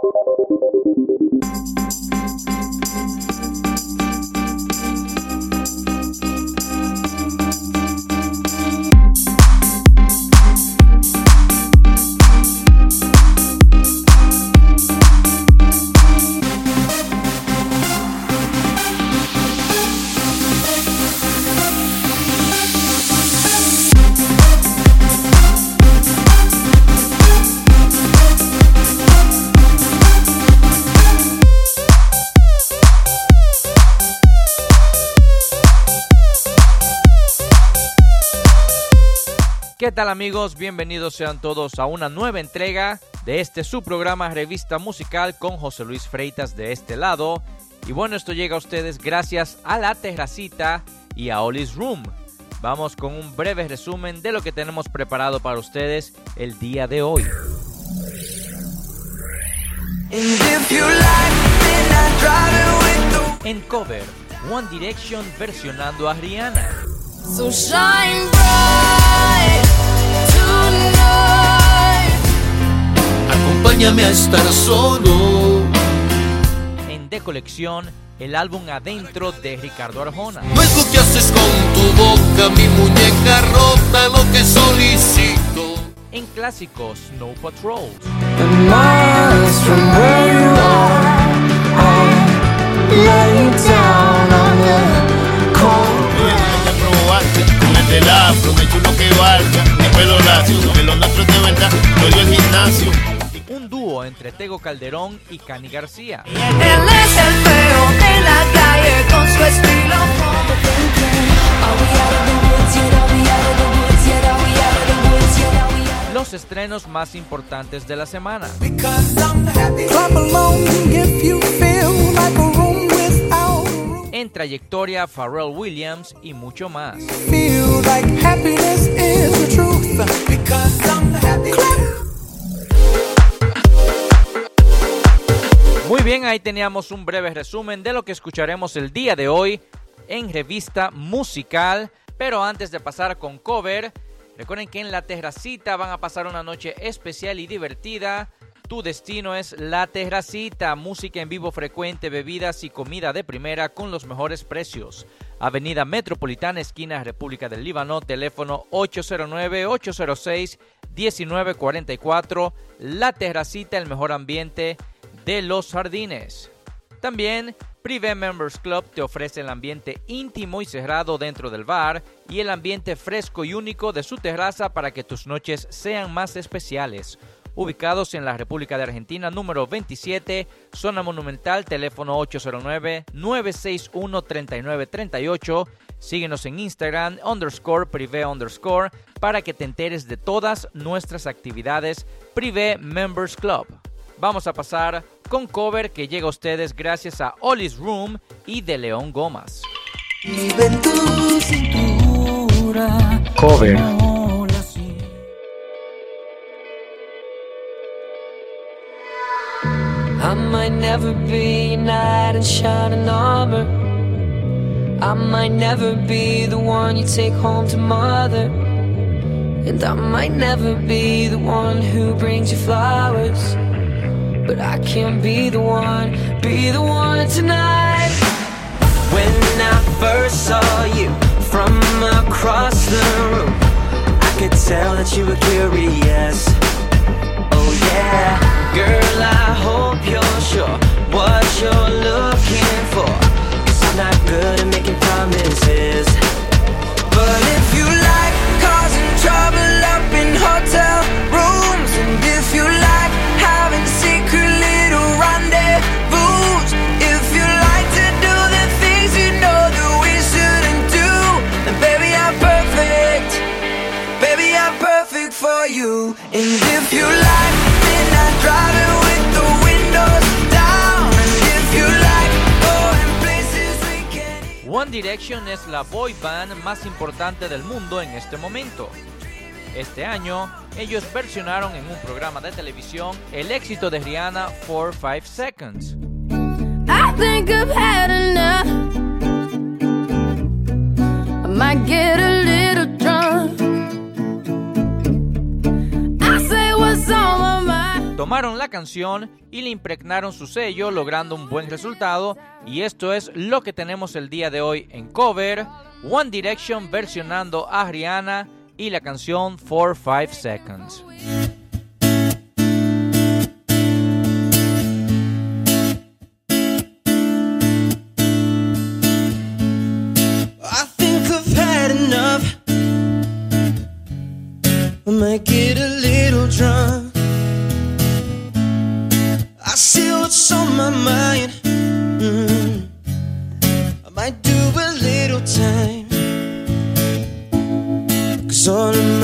Thank you. Tal amigos? Bienvenidos sean todos a una nueva entrega de este su programa Revista Musical con José Luis Freitas de este lado. Y bueno, esto llega a ustedes gracias a La Terracita y a Ollie's Room. Vamos con un breve resumen de lo que tenemos preparado para ustedes el día de hoy. En cover, One Direction versionando a Rihanna. So shine bright tonight. Acompáñame a estar solo. En De Colección, el álbum Adentro de Ricardo Arjona. No es lo que haces con tu boca, mi muñeca rota, lo que solicito. En clásicos, Snow Patrol. down on the cold el del afro, me chulo que valga, mi pelo lacio, que lo nuestro de verdad, lo el gimnasio. Un dúo entre Tego Calderón y Cani García. Él es el feo de la calle con su estilo. Los estrenos más importantes de la semana. En trayectoria, Pharrell Williams y mucho más. Muy bien, ahí teníamos un breve resumen de lo que escucharemos el día de hoy en revista musical. Pero antes de pasar con cover, recuerden que en la terracita van a pasar una noche especial y divertida tu destino es La Terracita, música en vivo frecuente, bebidas y comida de primera con los mejores precios. Avenida Metropolitana, esquina República del Líbano, teléfono 809-806-1944. La Terracita, el mejor ambiente de los jardines. También Privé Members Club te ofrece el ambiente íntimo y cerrado dentro del bar y el ambiente fresco y único de su terraza para que tus noches sean más especiales ubicados en la República de Argentina, número 27, zona monumental, teléfono 809-961-3938. Síguenos en Instagram, underscore, privé, underscore, para que te enteres de todas nuestras actividades Privé Members Club. Vamos a pasar con cover que llega a ustedes gracias a Ollie's Room y de León Gomas. Cover. I might never be a knight in shining armor. I might never be the one you take home to mother. And I might never be the one who brings you flowers. But I can be the one, be the one tonight. When I first saw you from across the room, I could tell that you were curious. Oh, yeah. Girl, I Direction es la boy band más importante del mundo en este momento. Este año, ellos versionaron en un programa de televisión el éxito de Rihanna 4-5 Seconds. Tomaron la canción y le impregnaron su sello logrando un buen resultado y esto es lo que tenemos el día de hoy en cover, One Direction versionando a Rihanna y la canción 4-5 Seconds.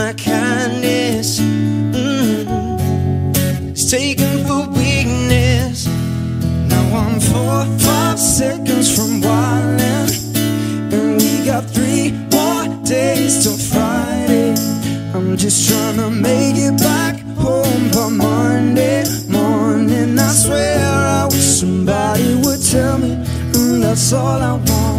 My kindness mm, is taken for weakness. Now I'm four, five seconds from wildin'. And we got three more days till Friday. I'm just trying to make it back home by Monday morning. I swear I wish somebody would tell me mm, that's all I want.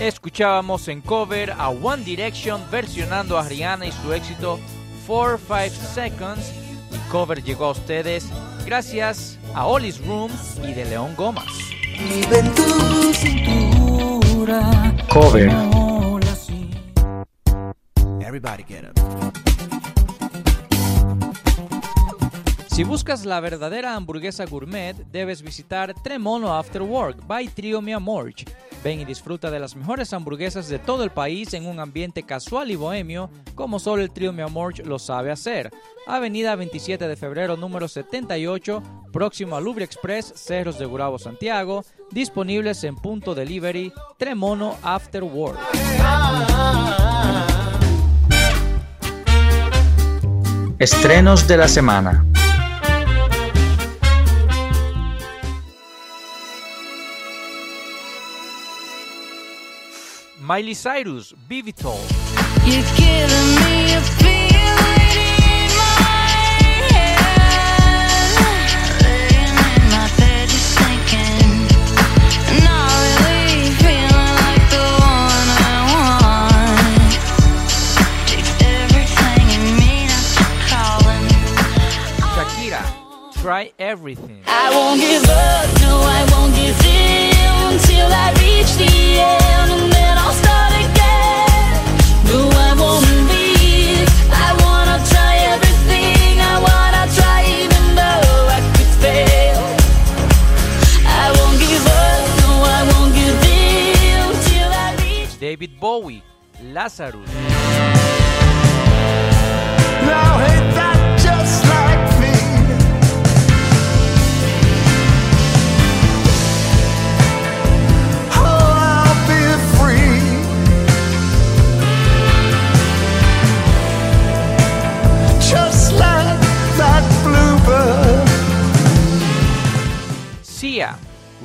Escuchábamos en cover a One Direction versionando a Rihanna y su éxito 4-5 Seconds. El cover llegó a ustedes gracias a Ollie's Room y de León Gomas. Cover. Everybody get up. Si buscas la verdadera hamburguesa gourmet, debes visitar Tremono After Work by Trio Mi Amor. Ven y disfruta de las mejores hamburguesas de todo el país en un ambiente casual y bohemio, como solo el Trio Mi Amor lo sabe hacer. Avenida 27 de febrero número 78, próximo a Louvre Express, Cerros de Gurabo, Santiago, disponibles en punto delivery Tremono After Work. Estrenos de la semana. Miley Cyrus, Vivital. Try Everything. I won't give up, no, I won't give in until I reach the end, and then I'll start again. No, I won't leave. I wanna try everything. I wanna try even though I could fail. I won't give up, no, I won't give in until I reach. David Bowie, Lazarus. Now ain't that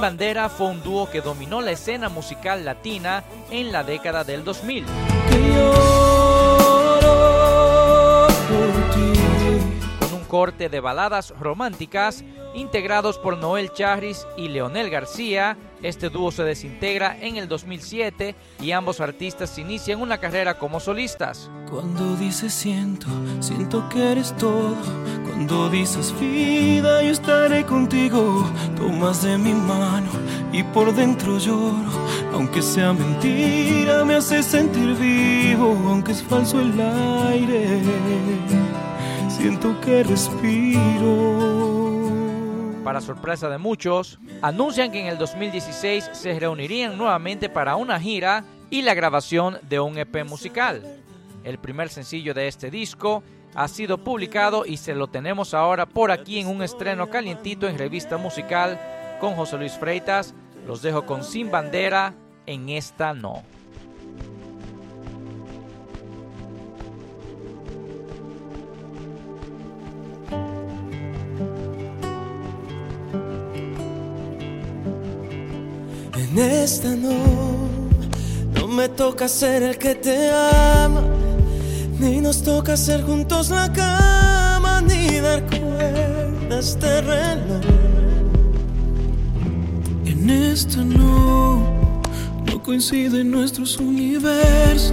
Bandera fue un dúo que dominó la escena musical latina en la década del 2000. Corte de baladas románticas integrados por Noel Charris y Leonel García. Este dúo se desintegra en el 2007 y ambos artistas inician una carrera como solistas. Cuando dices siento, siento que eres todo. Cuando dices vida, yo estaré contigo. Tomas de mi mano y por dentro lloro. Aunque sea mentira, me hace sentir vivo. Aunque es falso el aire, siento que respiro. Para sorpresa de muchos, anuncian que en el 2016 se reunirían nuevamente para una gira y la grabación de un EP musical. El primer sencillo de este disco ha sido publicado y se lo tenemos ahora por aquí en un estreno calientito en revista musical con José Luis Freitas. Los dejo con Sin Bandera, en esta no. En esta no, no me toca ser el que te ama, ni nos toca hacer juntos la cama, ni dar cuerda a este reloj. En esta no, no coinciden nuestros universos,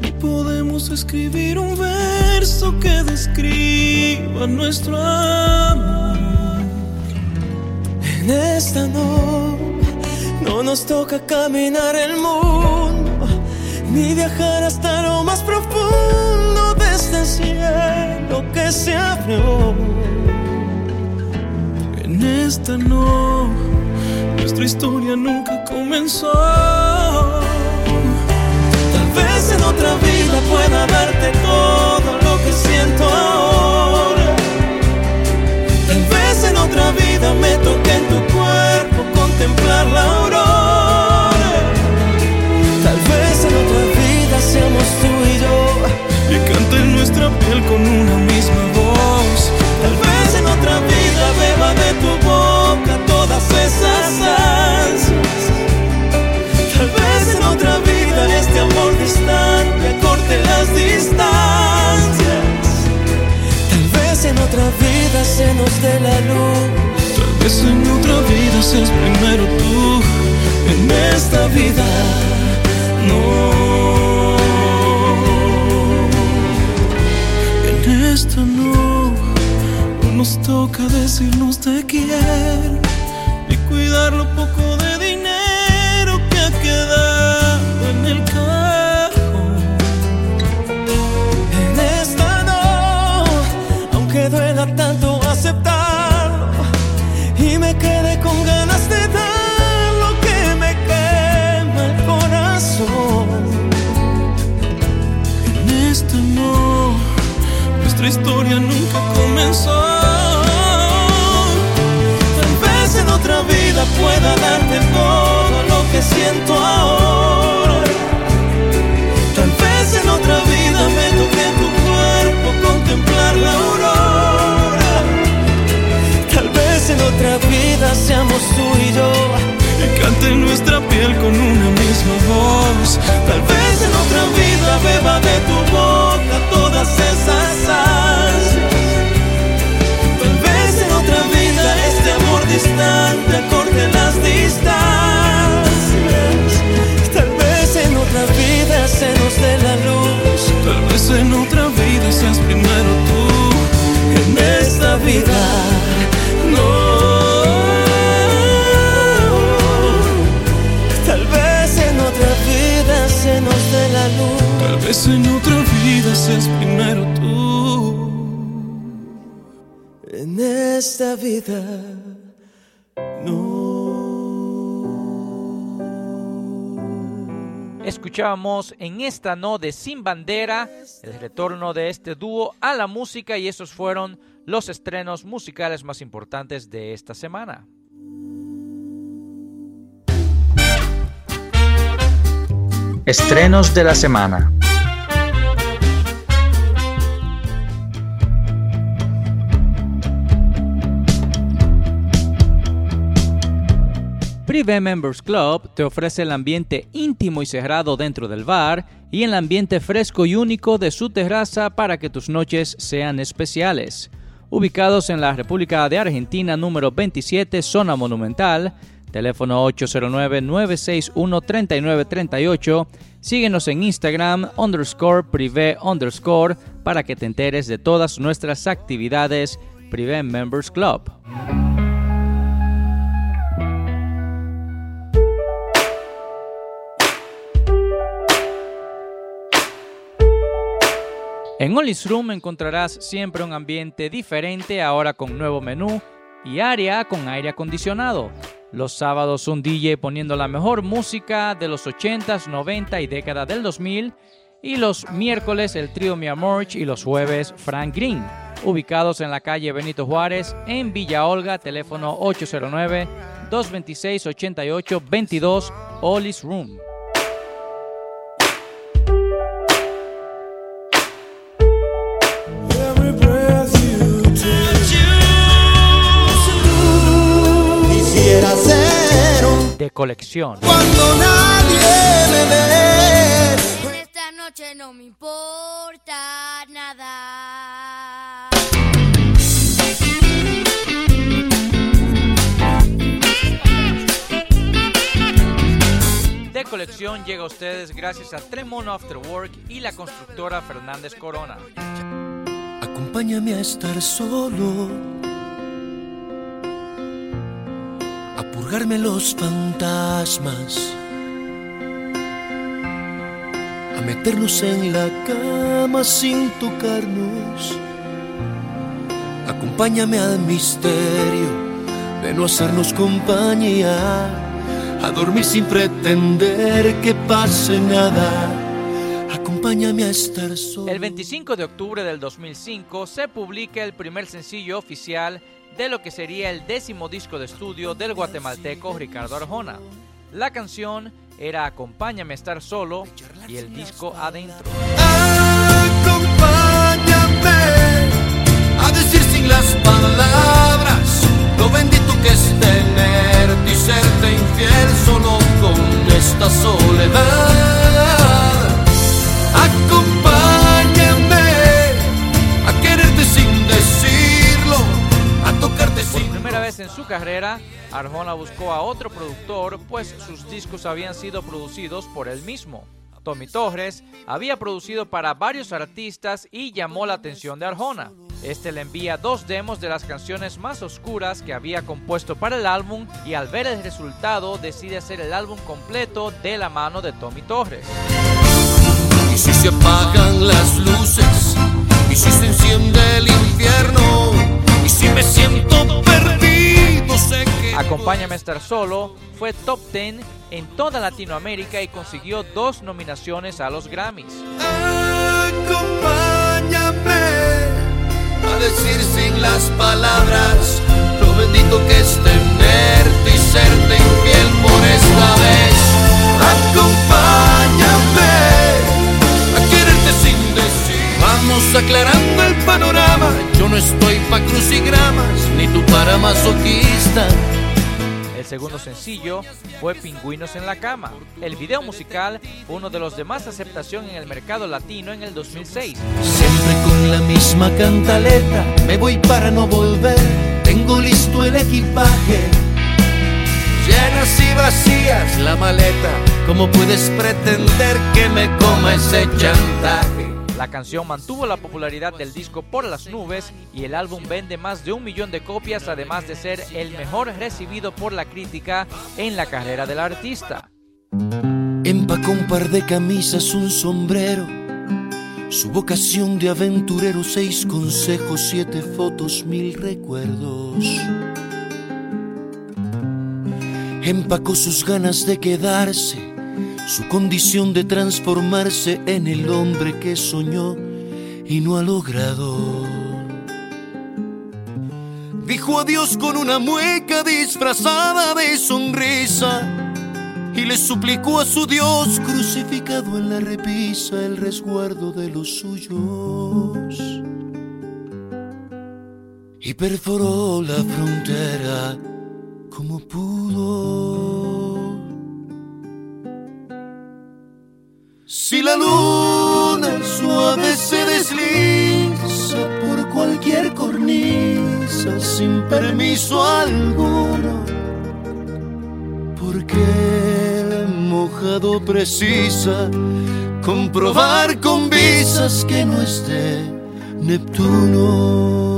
ni podemos escribir un verso que describa nuestro amor. En esta no, no nos toca caminar el mundo, ni viajar hasta lo más profundo de este cielo que se abrió. En esta no, nuestra historia nunca comenzó. Tal vez en otra vida pueda darte todo lo que siento ahora. Tal vez en otra vida me toque en tu cuerpo contemplar la aurora. Tal vez en otra vida seamos tú y yo y cante nuestra piel con una misma voz. Tal vez en otra vida beba de tu boca todas esas ansias. Tal vez en otra vida este amor distante acorte las distancias. Tal vez en otra vida se nos dé la luz. En otra vida seas primero tú. En esta vida no. En esta no. No nos toca decirnos te quiero. Ni cuidar lo poco de Tal vez en otra vida me toque tu cuerpo contemplar la aurora. Tal vez en otra vida seamos tú y yo y cante nuestra piel con una misma voz. Tal vez en otra vida beba de tu En otra vida seas primero tú en esta vida. No. Tal vez en otra vida se nos dé la luz. Tal vez en otra vida seas primero tú en esta vida. No. Escuchábamos en esta no de Sin Bandera el retorno de este dúo a la música y esos fueron los estrenos musicales más importantes de esta semana. Estrenos de la semana. Privé Members Club te ofrece el ambiente íntimo y cerrado dentro del bar y el ambiente fresco y único de su terraza para que tus noches sean especiales. Ubicados en la República de Argentina número 27, zona monumental, teléfono 809-961-3938. Síguenos en Instagram underscore privé underscore para que te enteres de todas nuestras actividades Privé Members Club. En Ollie's Room encontrarás siempre un ambiente diferente, ahora con nuevo menú y área con aire acondicionado. Los sábados un DJ poniendo la mejor música de los 80s, 90 y década del 2000. Y los miércoles el trío Mia Morch y los jueves Frank Green. Ubicados en la calle Benito Juárez en Villa Olga, teléfono 809-226-8822, Ollie's Room. De colección. cuando nadie me ve. Esta noche no me importa nada. De colección llega a ustedes gracias a Tremont After Work y la constructora Fernández Corona. Acompáñame a estar solo, a purgarme los fantasmas, a meternos en la cama sin tocarnos. Acompáñame al misterio de no hacernos compañía, a dormir sin pretender que pase nada. Acompáñame a estar solo. El 25 de octubre del 2005 se publica el primer sencillo oficial de lo que sería el décimo disco de estudio del guatemalteco Ricardo Arjona. La canción era Acompáñame a estar solo y el disco Adentro. Acompáñame a decir sin las palabras lo bendito que es tenerte y serte infiel solo con esta soledad. Acompáñame en su carrera, Arjona buscó a otro productor, pues sus discos habían sido producidos por él mismo. Tommy Torres había producido para varios artistas y llamó la atención de Arjona. Este le envía dos demos de las canciones más oscuras que había compuesto para el álbum y al ver el resultado decide hacer el álbum completo de la mano de Tommy Torres. Y si se apagan las luces, y si se enciende Acompáñame a estar solo fue top 10 en toda Latinoamérica y consiguió dos nominaciones a los Grammys. Acompáñame a decir sin las palabras lo bendito que es tenerte y serte infiel por esta vez. Acompáñame a quererte sin decir. Vamos aclarando el panorama. Yo no estoy pa' crucigramas, ni tú para masoquista. El segundo sencillo fue Pingüinos en la Cama. El video musical fue uno de los de más aceptación en el mercado latino en el 2006. Siempre con la misma cantaleta, me voy para no volver. Tengo listo el equipaje, llenas y vacías la maleta. ¿Cómo puedes pretender que me coma ese chantaje? La canción mantuvo la popularidad del disco por las nubes y el álbum vende más de un millón de copias, además de ser el mejor recibido por la crítica en la carrera del artista. Empacó un par de camisas, un sombrero, Su vocación de aventurero, seis consejos, siete fotos, mil recuerdos. Empacó sus ganas de quedarse, su condición de transformarse en el hombre que soñó y no ha logrado. Dijo adiós con una mueca disfrazada de sonrisa y le suplicó a su Dios crucificado en la repisa el resguardo de los suyos. Y perforó la frontera como pudo. Si la luna suave se desliza por cualquier cornisa sin permiso alguno, porque el mojado precisa comprobar con visas que no esté Neptuno.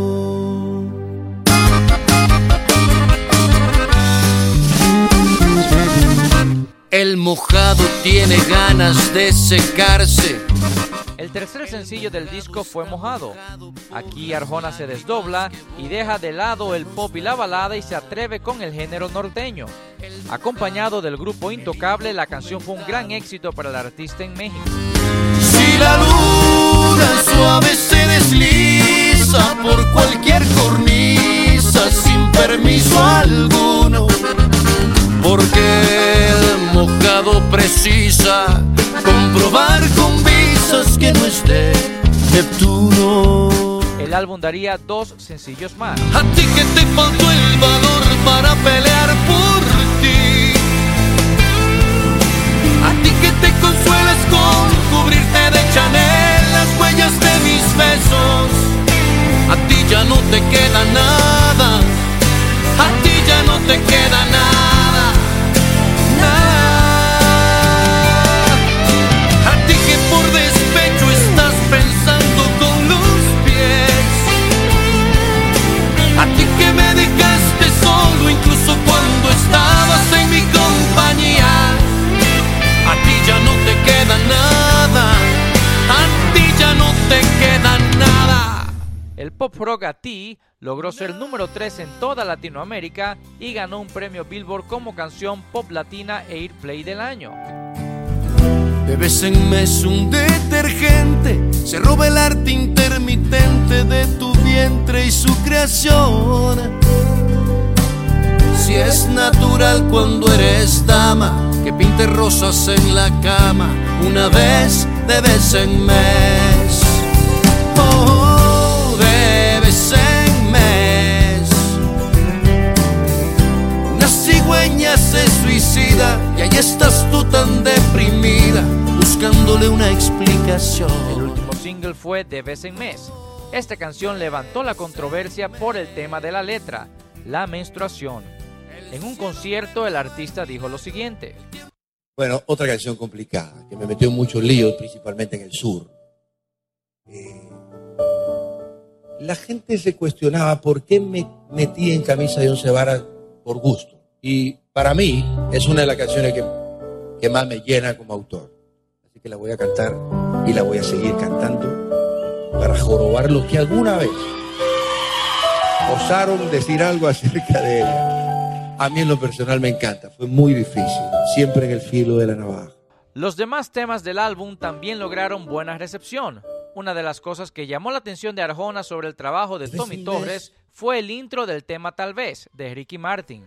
Mojado tiene ganas de secarse. El tercer sencillo del disco fue Mojado. Aquí Arjona se desdobla y deja de lado el pop y la balada y se atreve con el género norteño. Acompañado del grupo Intocable, la canción fue un gran éxito para el artista en México. Si la luna suave se desliza por cualquier cornisa sin permiso alguno, porque el mojado precisa comprobar con visas que no esté Neptuno. El álbum daría dos sencillos más. A ti que te faltó el valor para pelear por ti. A ti que te consuelas con cubrirte de Chanel las huellas de mis besos. A ti ya no te queda nada. A ti ya no te queda nada. Pop rock a ti logró ser número 3 en toda Latinoamérica y ganó un premio Billboard como canción pop latina e Airplay del año. De vez en mes un detergente se roba el arte intermitente de tu vientre y su creación. Si es natural cuando eres dama que pinte rosas en la cama una vez de vez en mes. Oh, se suicida y ahí estás tú tan deprimida buscándole una El explicación. último single fue De vez en mes. Esta canción levantó la controversia por el tema de la letra, la menstruación. En un concierto el artista dijo lo siguiente. Bueno, otra canción complicada, que me metió en muchos líos, principalmente en el sur. Eh, la gente se cuestionaba por qué me metí en camisa de once varas por gusto. Y para mí es una de las canciones que, que más me llena como autor. Así que la voy a cantar y la voy a seguir cantando para jorobar los que alguna vez osaron decir algo acerca de ella. A mí en lo personal me encanta, fue muy difícil, siempre en el filo de la navaja. Los demás temas del álbum también lograron buena recepción. Una de las cosas que llamó la atención de Arjona sobre el trabajo de Tommy Torres fue el intro del tema Tal vez de Ricky Martin.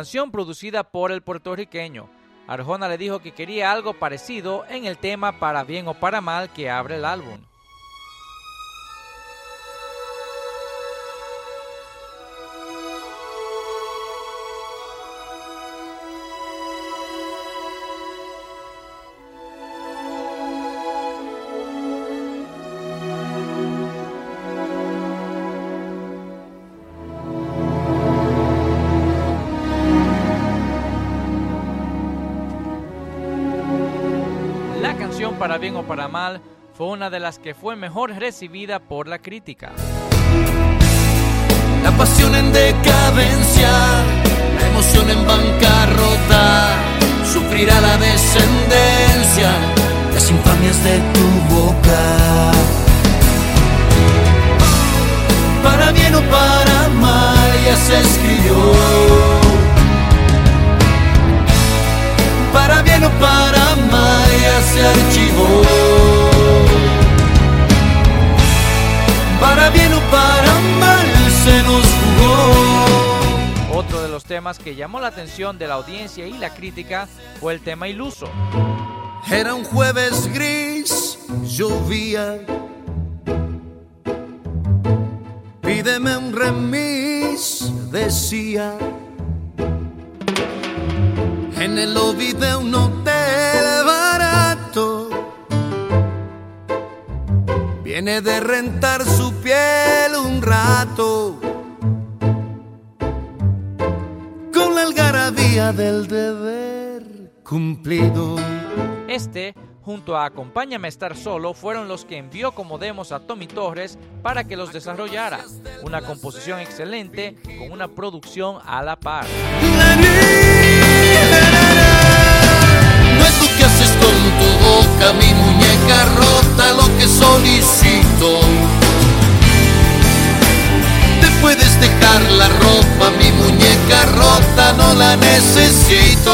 Canción producida por el puertorriqueño. Arjona le dijo que quería algo parecido en el tema Para bien o para mal que abre el álbum. Para mal, fue una de las que fue mejor recibida por la crítica. La pasión en decadencia, la emoción en bancarrota, sufrirá la descendencia, las infamias de tu boca. Para bien o para mal ya se escribió. Para bien o para mal ya se archivó. Para bien o para mal se nos jugó. Otro de los temas que llamó la atención de la audiencia y la crítica fue el tema iluso. Era un jueves gris, llovía. Pídeme un remis, decía. En el lobby de un hotel barato. Viene de rentar su piel un rato. Con la algarabía del deber cumplido. Este, junto a Acompáñame a estar solo, fueron los que envió como demos a Tommy Torres para que los desarrollara. Una composición excelente con una producción a la par. Tu boca, mi muñeca rota, lo que solicito. Te puedes dejar la ropa, mi muñeca rota, no la necesito.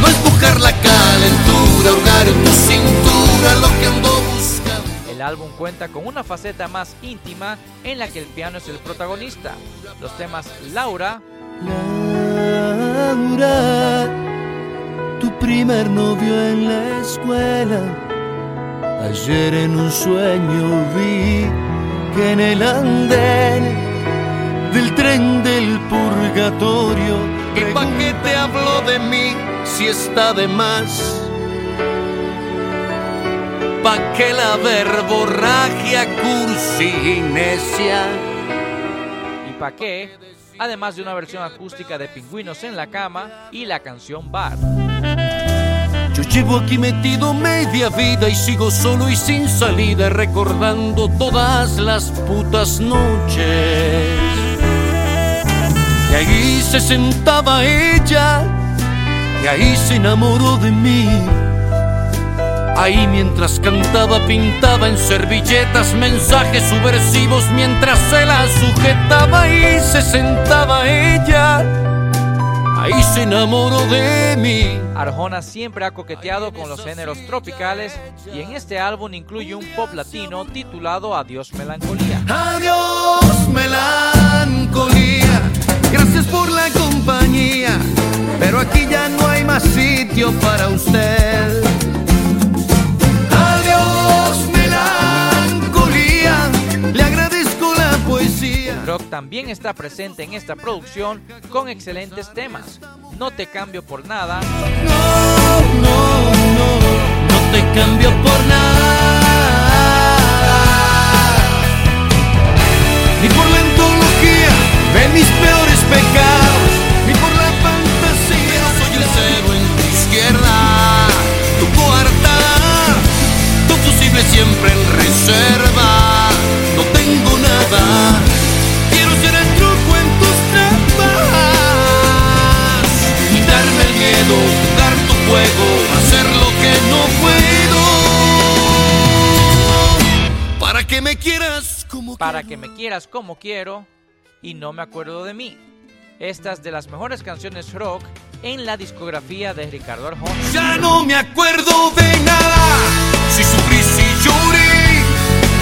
No es buscar la calentura, hurgar en tu cintura lo que ando buscando. El álbum cuenta con una faceta más íntima en la que el piano es el protagonista. Los temas Laura, Laura, primer novio en la escuela. Ayer en un sueño vi que en el andén del tren del purgatorio. ¿Y pa' qué te hablo de mí si está de más? ¿Pa' qué la verborragia cursi y necia? y Pa' qué, además de una versión acústica de Pingüinos en la Cama y la canción Bar. Yo llevo aquí metido media vida y sigo solo y sin salida recordando todas las putas noches. Y ahí se sentaba ella y ahí se enamoró de mí. Ahí mientras cantaba pintaba en servilletas mensajes subversivos mientras se la sujetaba y se sentaba ella. Ahí se enamoró de mí. Arjona siempre ha coqueteado con los géneros tropicales y en este álbum incluye un pop latino titulado Adiós Melancolía. Adiós, melancolía. Gracias por la compañía. Pero aquí ya no hay más sitio para usted. También está presente en esta producción con excelentes temas. No te cambio por nada, No, no, no. No te cambio por nada. Ni por la antología de mis peores pecados. Ni por la fantasía. Soy el cero en tu izquierda. Tu coartada. Tu fusible siempre en reserva. No tengo nada. Miedo, jugar tu juego, hacer lo que no puedo. Para que me quieras como para quiero. que me quieras como quiero y no me acuerdo de mí. Estas de las mejores canciones rock en la discografía de Ricardo Arjona. Ya no me acuerdo de nada. Si sufrí, si lloré.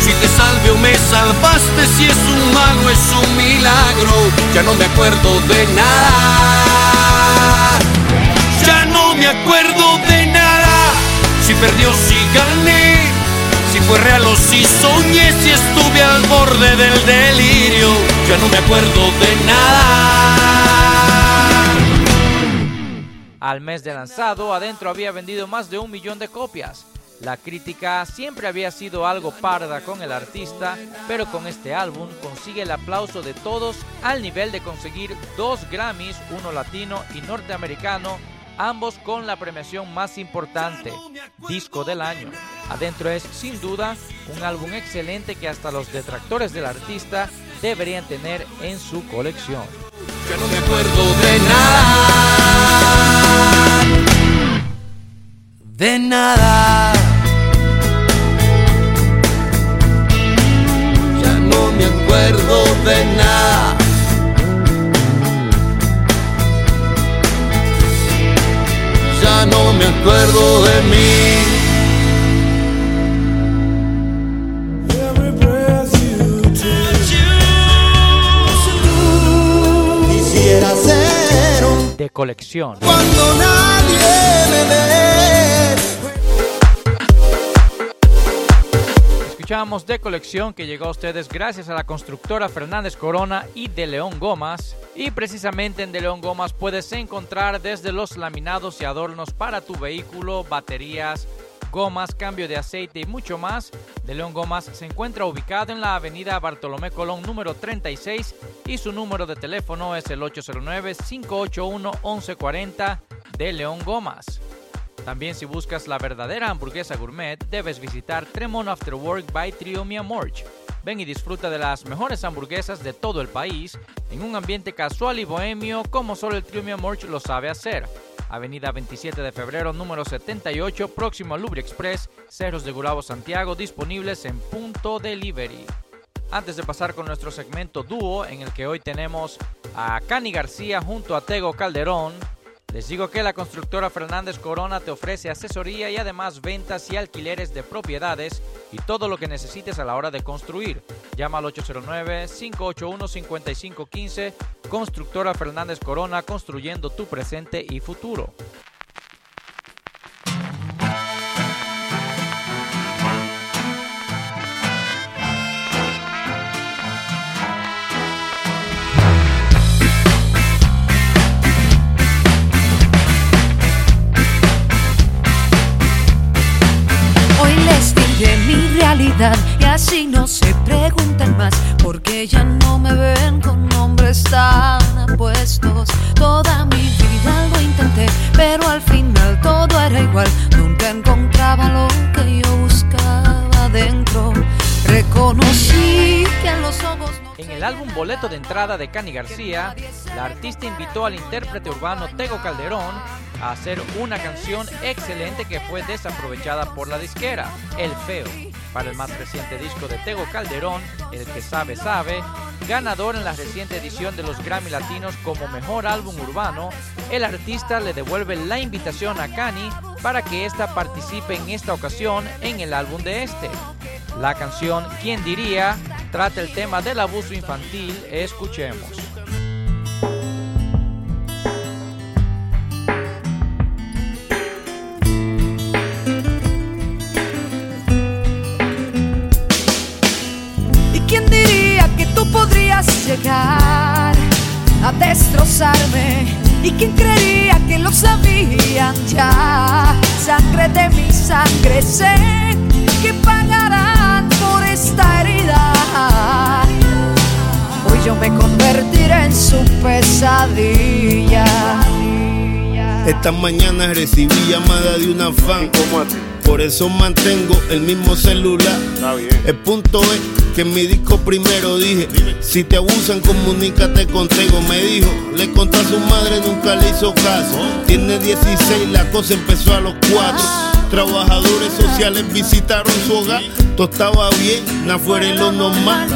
Si te salvé o me salvaste. Si es un mago, es un milagro. Ya no me acuerdo de nada. Me acuerdo de nada. Si perdió, si gané. Si fue real si soñé. Si estuve al borde del delirio. Ya no me acuerdo de nada. Al mes de lanzado, Adentro había vendido más de un millón de copias. La crítica siempre había sido algo parda con el artista, pero con este álbum consigue el aplauso de todos al nivel de conseguir dos Grammys, uno latino y norteamericano, ambos con la premiación más importante, Disco del Año. Adentro es, sin duda, un álbum excelente que hasta los detractores del artista deberían tener en su colección. Ya no me acuerdo de nada. De nada. Me acuerdo de mí. Quisiera ser un De colección. cuando nadie me ve. De colección que llegó a ustedes gracias a la constructora Fernández Corona y de León Gomas. Y precisamente en De León Gomas puedes encontrar desde los laminados y adornos para tu vehículo, baterías, gomas, cambio de aceite y mucho más. De León Gomas se encuentra ubicado en la avenida Bartolomé Colón número 36 y su número de teléfono es el 809-581-1140 de León Gomas. También si buscas la verdadera hamburguesa gourmet, debes visitar Tremont After Work by Trio Mi Amorch. Ven y disfruta de las mejores hamburguesas de todo el país en un ambiente casual y bohemio como solo el Trio Mi Amorch lo sabe hacer. Avenida 27 de febrero número 78, próximo al Lubri Express, Cerros de Gurabo, Santiago, disponibles en punto delivery. Antes de pasar con nuestro segmento dúo, en el que hoy tenemos a Cani García junto a Tego Calderón, les digo que la constructora Fernández Corona te ofrece asesoría y además ventas y alquileres de propiedades y todo lo que necesites a la hora de construir. Llama al 809-581-5515. Constructora Fernández Corona, construyendo tu presente y futuro. De Entrada de Cani García, la artista invitó al intérprete urbano Tego Calderón a hacer una canción excelente que fue desaprovechada por la disquera, El Feo. Para el más reciente disco de Tego Calderón, El que sabe sabe, ganador en la reciente edición de los Grammy Latinos como Mejor Álbum Urbano, el artista le devuelve la invitación a Cani para que ésta participe en esta ocasión en el álbum de este. La canción ¿Quién diría? Trata el tema del abuso infantil. Escuchemos. ¿Y quién diría que tú podrías llegar a destrozarme? ¿Y quién creería que lo sabían ya? Sangre de mi sangre, sé que pagarán por esta herida. Hoy yo me convertiré en su pesadilla. Esta mañana recibí llamada de una fan. Por eso mantengo el mismo celular. El punto es que en mi disco primero dije: Si te abusan, comunícate contigo. Me dijo: Le conté a su madre, nunca le hizo caso. Tiene 16, la cosa empezó a los 4. Trabajadores sociales visitaron su hogar. Todo estaba bien, no fuera en lo normal.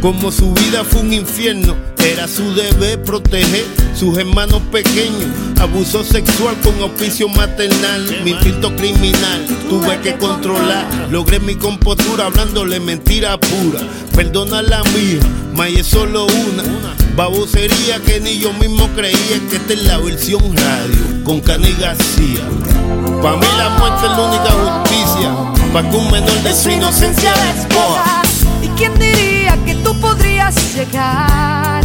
Como su vida fue un infierno, era su deber proteger sus hermanos pequeños. Abuso sexual con auspicio maternal, mi instinto criminal, tuve que controlar. Logré mi compostura hablándole mentira pura. Perdona la mía, may es solo una. Babosería que ni yo mismo creía que esta es la versión radio con Cani García. Pa' mí la muerte es la única justicia, pa' que un menor de su inocencia despoja. ¿Y quién llegar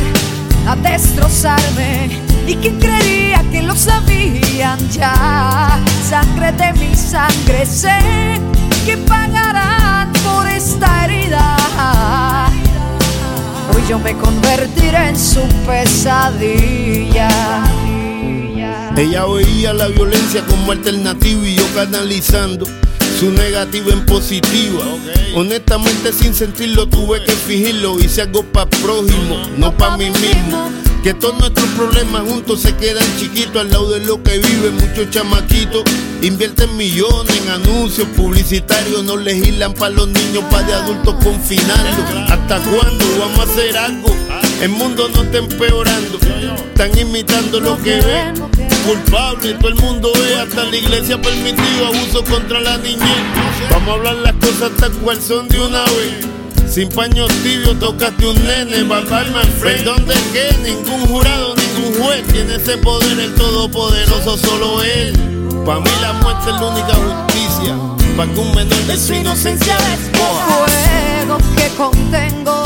a destrozarme? ¿Y quién creería que lo sabían ya? Sangre de mi sangre, sé que pagarán por esta herida. Hoy yo me convertiré en su pesadilla. Ella veía la violencia como alternativa y yo canalizando su negativa en positiva. Honestamente sin sentirlo tuve que fingirlo, hice algo para prójimo, no para mí mismo. Que todos nuestros problemas juntos se quedan chiquitos al lado de lo que viven muchos chamaquitos. Invierten millones en anuncios publicitarios, no legislan para los niños, para de adultos confinarlos. ¿Hasta cuándo vamos a hacer algo? El mundo no está empeorando, están imitando lo que ven. Culpable, todo el mundo ve, hasta la iglesia ha permitido abuso contra la niñez. Vamos a hablar las cosas tal cual son de una vez. Sin paños tibios tocaste un nene, barbarme al Perdón de que ningún jurado, ningún juez tiene ese poder, el todopoderoso solo él. Para mí la muerte es la única justicia, para que un menor de su inocencia despoja. fuego que contengo.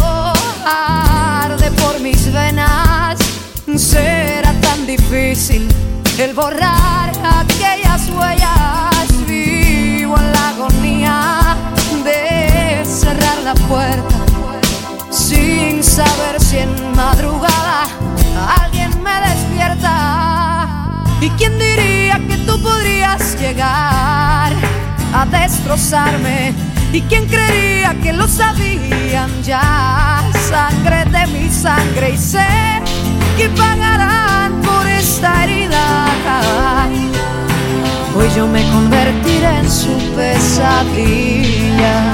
Será tan difícil el borrar aquellas huellas. Vivo en la agonía de cerrar la puerta sin saber si en madrugada alguien me despierta. ¿Y quién diría que tú podrías llegar a destrozarme? ¿Y quién creería que lo sabían ya? Sangre de mi sangre y sé que pagarán por esta herida. Hoy yo me convertiré en su pesadilla.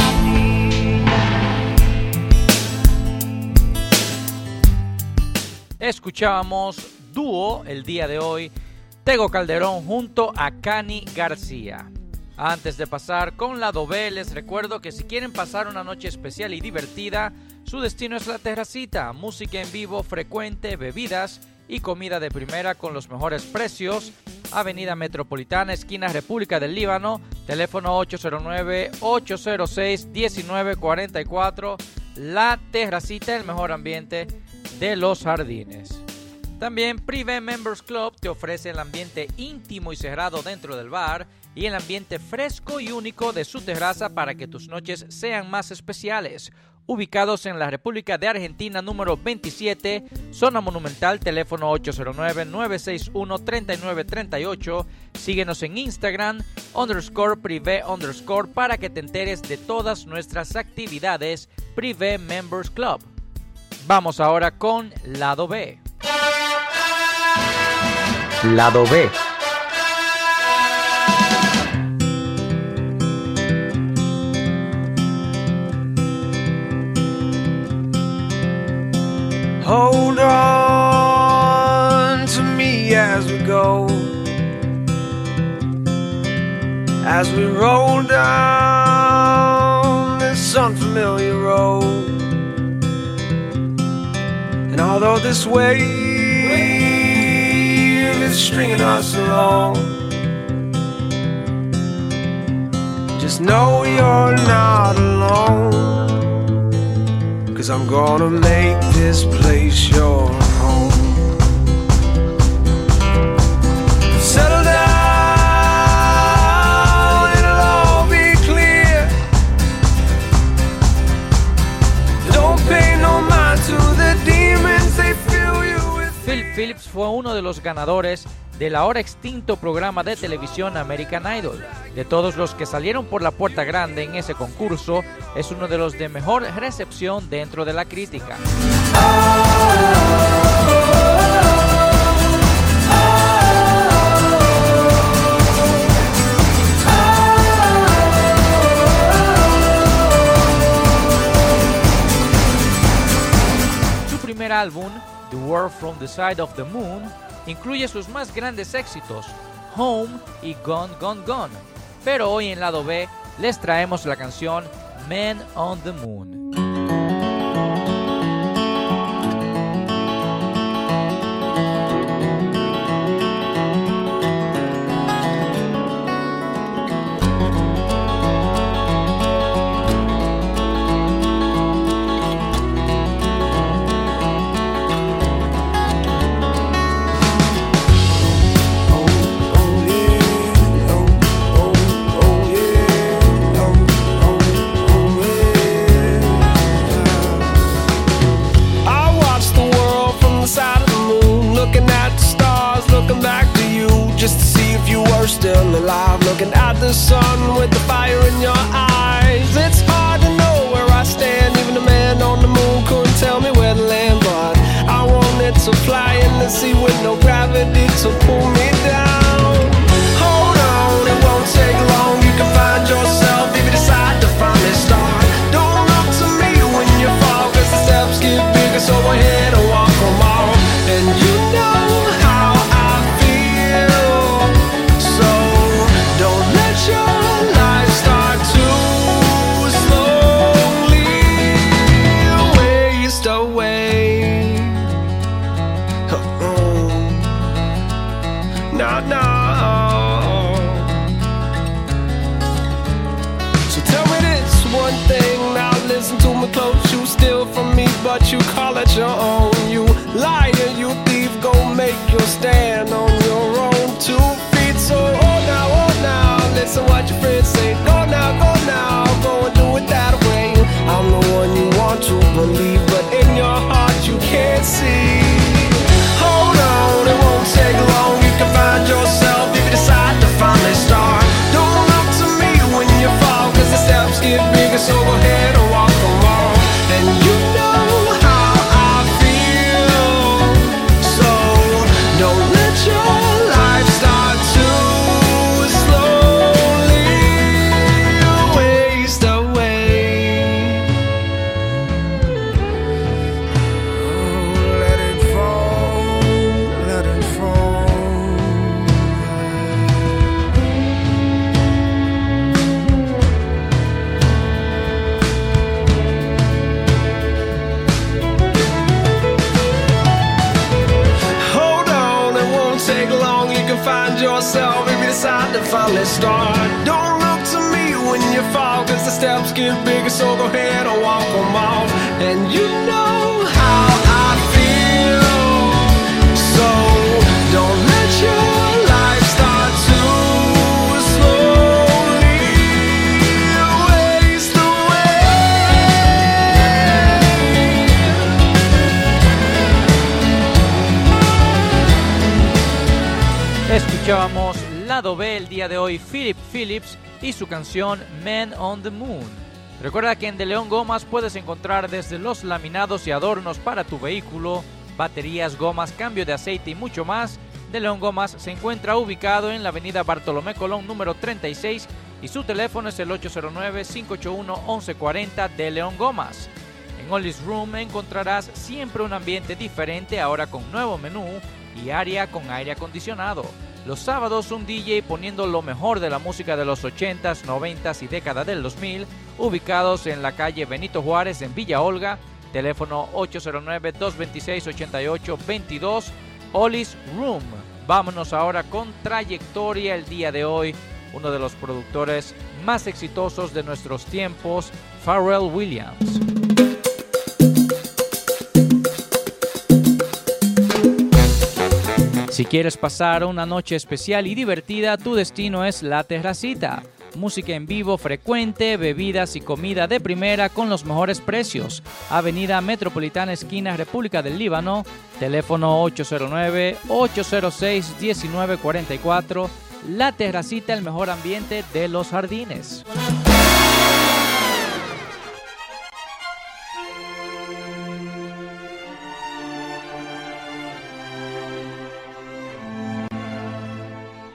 Escuchábamos dúo el día de hoy, Tego Calderón junto a Cani García. Antes de pasar con la B, les recuerdo que si quieren pasar una noche especial y divertida, su destino es la terracita, música en vivo frecuente, bebidas y comida de primera con los mejores precios. Avenida Metropolitana, esquina República del Líbano, teléfono 809-806-1944. La terracita, el mejor ambiente de los jardines. También Privé Members Club te ofrece el ambiente íntimo y cerrado dentro del bar y el ambiente fresco y único de su terraza para que tus noches sean más especiales. Ubicados en la República de Argentina número 27, zona monumental, teléfono 809-961-3938. Síguenos en Instagram, underscore privé underscore para que te enteres de todas nuestras actividades Privé Members Club. Vamos ahora con lado B. Lado B. As we roll down this unfamiliar road. And although this wave is stringing us along, just know you're not alone. Cause I'm gonna make this place your home. Phillips fue uno de los ganadores del ahora extinto programa de televisión American Idol. De todos los que salieron por la puerta grande en ese concurso, es uno de los de mejor recepción dentro de la crítica. Su primer álbum, The World from the Side of the Moon, incluye sus más grandes éxitos, Home y Gone Gone Gone. Pero hoy en lado B les traemos la canción Man on the Moon. Día de hoy Philip Phillips y su canción Man on the Moon. Recuerda que en De León Gomas puedes encontrar desde los laminados y adornos para tu vehículo, baterías, gomas, cambio de aceite y mucho más. De León Gomas se encuentra ubicado en la avenida Bartolomé Colón número 36 y su teléfono es el 809-581-1140 de León Gomas. En Ollie's Room encontrarás siempre un ambiente diferente ahora con nuevo menú y área con aire acondicionado. Los sábados un DJ poniendo lo mejor de la música de los 80s, 90s y década del 2000, ubicados en la calle Benito Juárez en Villa Olga, teléfono 809-226-8822, Ollie's Room. Vámonos ahora con trayectoria el día de hoy, uno de los productores más exitosos de nuestros tiempos, Pharrell Williams. Si quieres pasar una noche especial y divertida, tu destino es La Terracita. Música en vivo frecuente, bebidas y comida de primera con los mejores precios. Avenida Metropolitana Esquina República del Líbano, teléfono 809-806-1944. La Terracita, el mejor ambiente de los jardines.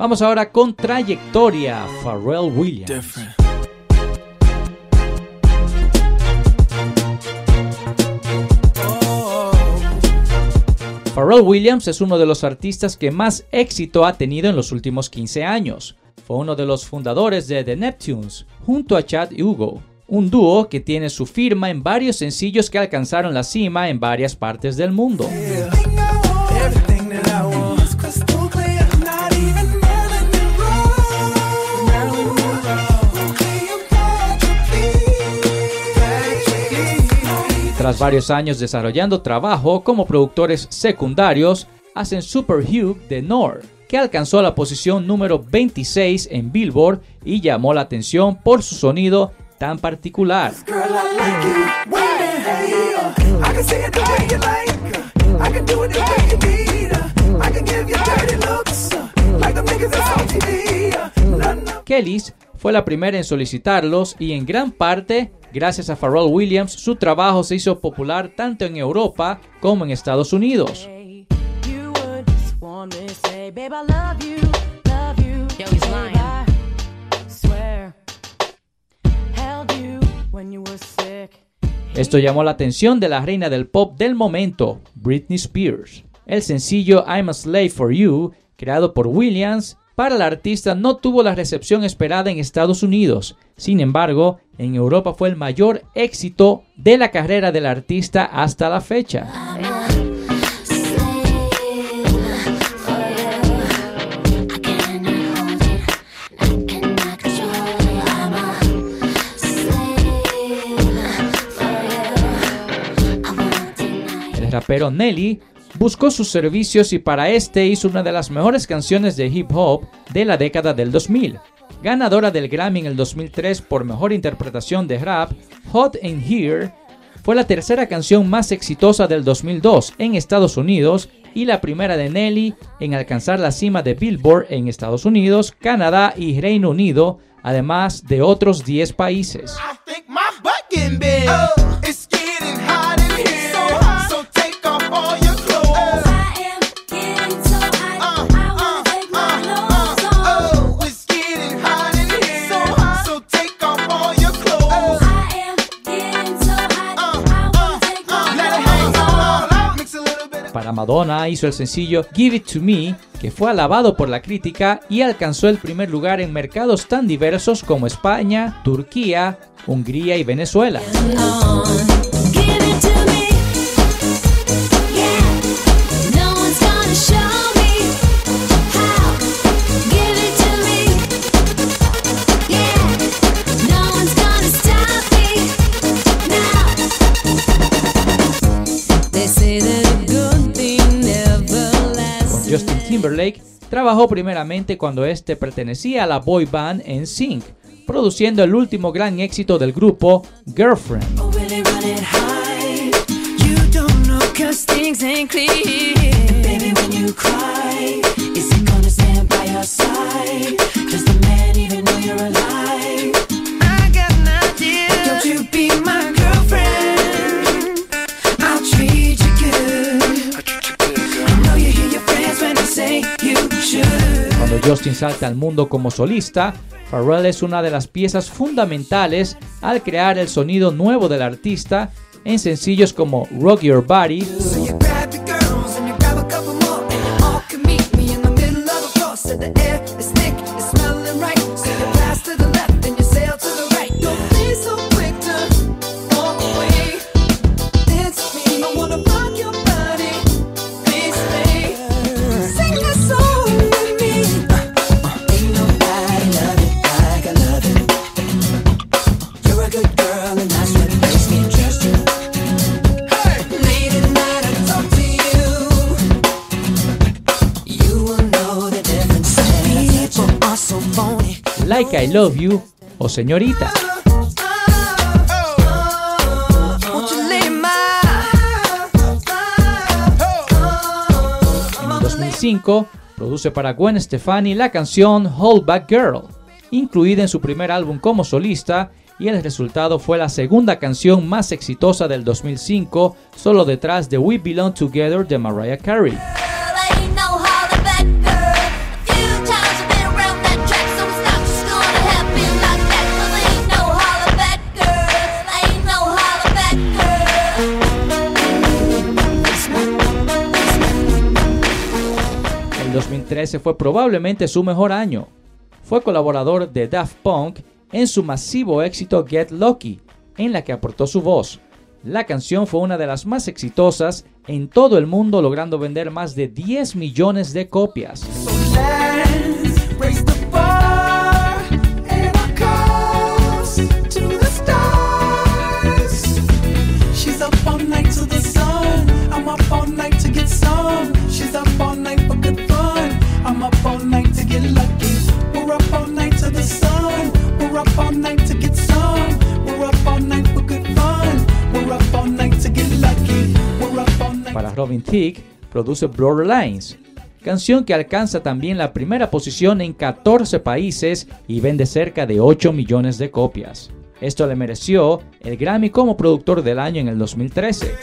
Vamos ahora con trayectoria, Pharrell Williams. Pharrell Williams es uno de los artistas que más éxito ha tenido en los últimos 15 años. Fue uno de los fundadores de The Neptunes, junto a Chad Hugo, un dúo que tiene su firma en varios sencillos que alcanzaron la cima en varias partes del mundo. Tras varios años desarrollando trabajo como productores secundarios, hacen Superhugh de Nord, que alcanzó la posición número 26 en Billboard y llamó la atención por su sonido tan particular. Kellys fue la primera en solicitarlos y en gran parte, gracias a Pharrell Williams, su trabajo se hizo popular tanto en Europa como en Estados Unidos. Esto llamó la atención de la reina del pop del momento, Britney Spears. El sencillo I'm a Slave for You, creado por Williams, para la artista no tuvo la recepción esperada en Estados Unidos. Sin embargo, en Europa fue el mayor éxito de la carrera del artista hasta la fecha. El rapero Nelly buscó sus servicios y para este hizo una de las mejores canciones de hip hop de la década del 2000. Ganadora del Grammy en el 2003 por mejor interpretación de rap, Hot in Here fue la tercera canción más exitosa del 2002 en Estados Unidos y la primera de Nelly en alcanzar la cima de Billboard en Estados Unidos, Canadá y Reino Unido, además de otros 10 países. Madonna hizo el sencillo Give It To Me, que fue alabado por la crítica y alcanzó el primer lugar en mercados tan diversos como España, Turquía, Hungría y Venezuela. Timberlake trabajó primeramente cuando este pertenecía a la boy band NSYNC, produciendo el último gran éxito del grupo, Girlfriend. Oh, Justin salta al mundo como solista, Pharrell es una de las piezas fundamentales al crear el sonido nuevo del artista en sencillos como Rock Your Body, Love You o Señorita. Lay my En el 2005, produce para Gwen Stefani la canción Hold Back Girl, incluida en su primer álbum como solista, y el resultado fue la segunda canción más exitosa del 2005, solo detrás de We Belong Together de Mariah Carey. 2013 fue probablemente su mejor año. Fue colaborador de Daft Punk en su masivo éxito Get Lucky, en la que aportó su voz. La canción fue una de las más exitosas en todo el mundo, logrando vender más de 10 millones de copias. Para Robin Thicke, produce Borderlines, canción que alcanza también la primera posición en 14 países y vende cerca de 8 millones de copias. Esto le mereció el Grammy como productor del año en el 2013.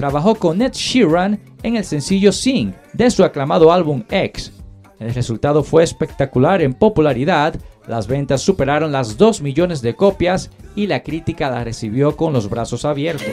Trabajó con Ed Sheeran en el sencillo Sing de su aclamado álbum X. El resultado fue espectacular en popularidad, las ventas superaron las 2 millones de copias y la crítica la recibió con los brazos abiertos.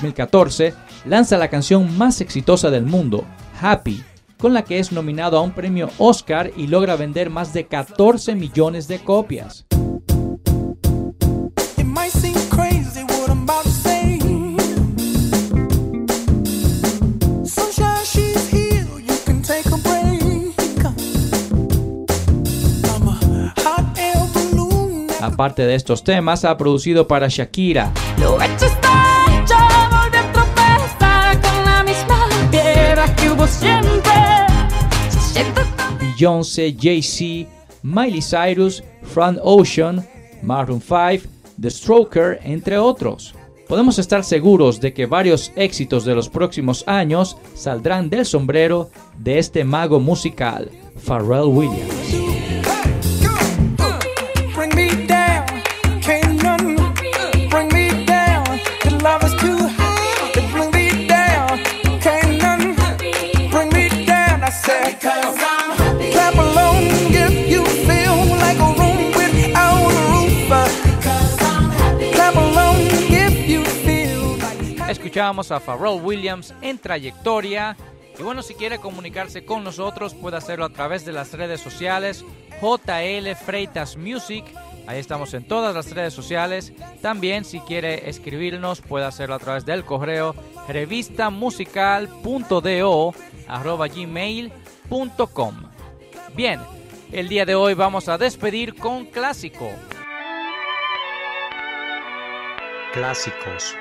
2014 lanza la canción más exitosa del mundo, Happy, con la que es nominado a un premio Oscar y logra vender más de 14 millones de copias. Aparte de estos temas, ha producido para Shakira, Beyoncé, Jay-Z, Miley Cyrus, Frank Ocean, Maroon 5, The Stroker, entre otros. Podemos estar seguros de que varios éxitos de los próximos años saldrán del sombrero de este mago musical, Pharrell Williams. Like. Escuchábamos a Pharrell Williams en trayectoria. Y bueno, si quiere comunicarse con nosotros, puede hacerlo a través de las redes sociales JL Freitas Music. Ahí estamos en todas las redes sociales. También si quiere escribirnos, puede hacerlo a través del correo revistamusical.do arroba. Bien, el día de hoy vamos a despedir con clásico. Clásicos.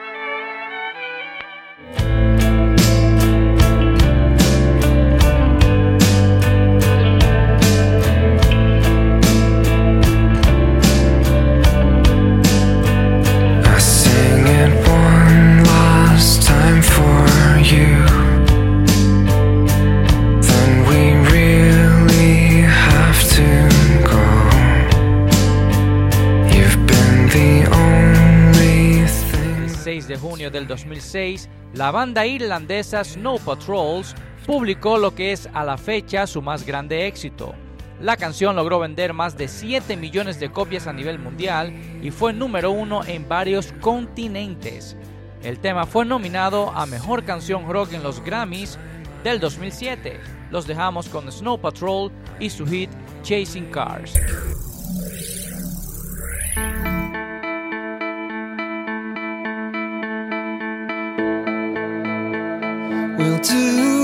2006, la banda irlandesa Snow Patrols publicó lo que es a la fecha su más grande éxito. La canción logró vender más de 7 millones de copias a nivel mundial y fue número uno en varios continentes. El tema fue nominado a Mejor Canción Rock en los Grammys del 2007. Los dejamos con Snow Patrol y su hit Chasing Cars. will do.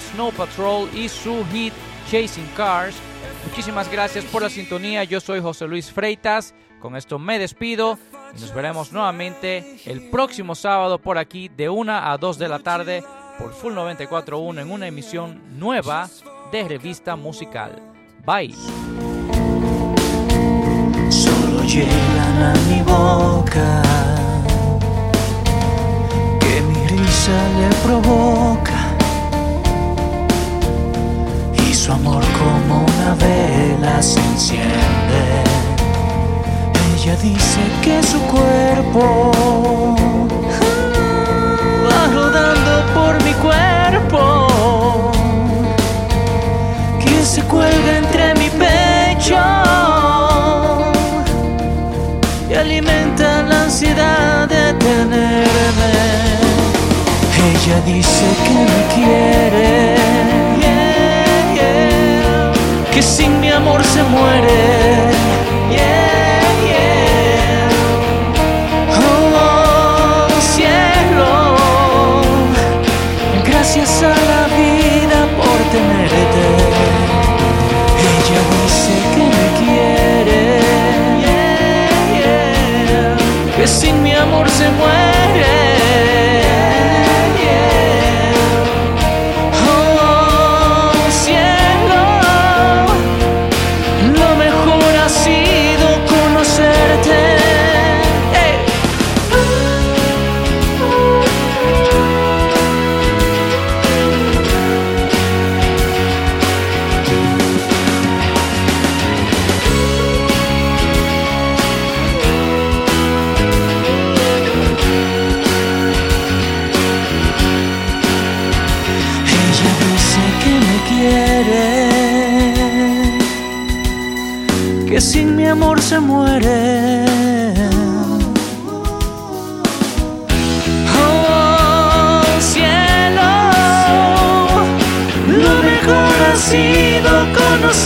Snow Patrol y su hit Chasing Cars. Muchísimas gracias por la sintonía. Yo soy José Luis Freitas. Con esto me despido y nos veremos nuevamente el próximo sábado por aquí de 1 a 2 de la tarde por Full 94.1 en una emisión nueva de Revista Musical. Bye. solo llegan a mi boca, que mi risa le provoca su amor como una vela se enciende. Ella dice que su cuerpo va rodando por mi cuerpo, que se cuelga entre mi pecho y alimenta la ansiedad de tenerme. Ella dice que me quiere, que sin mi amor se muere.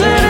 listen.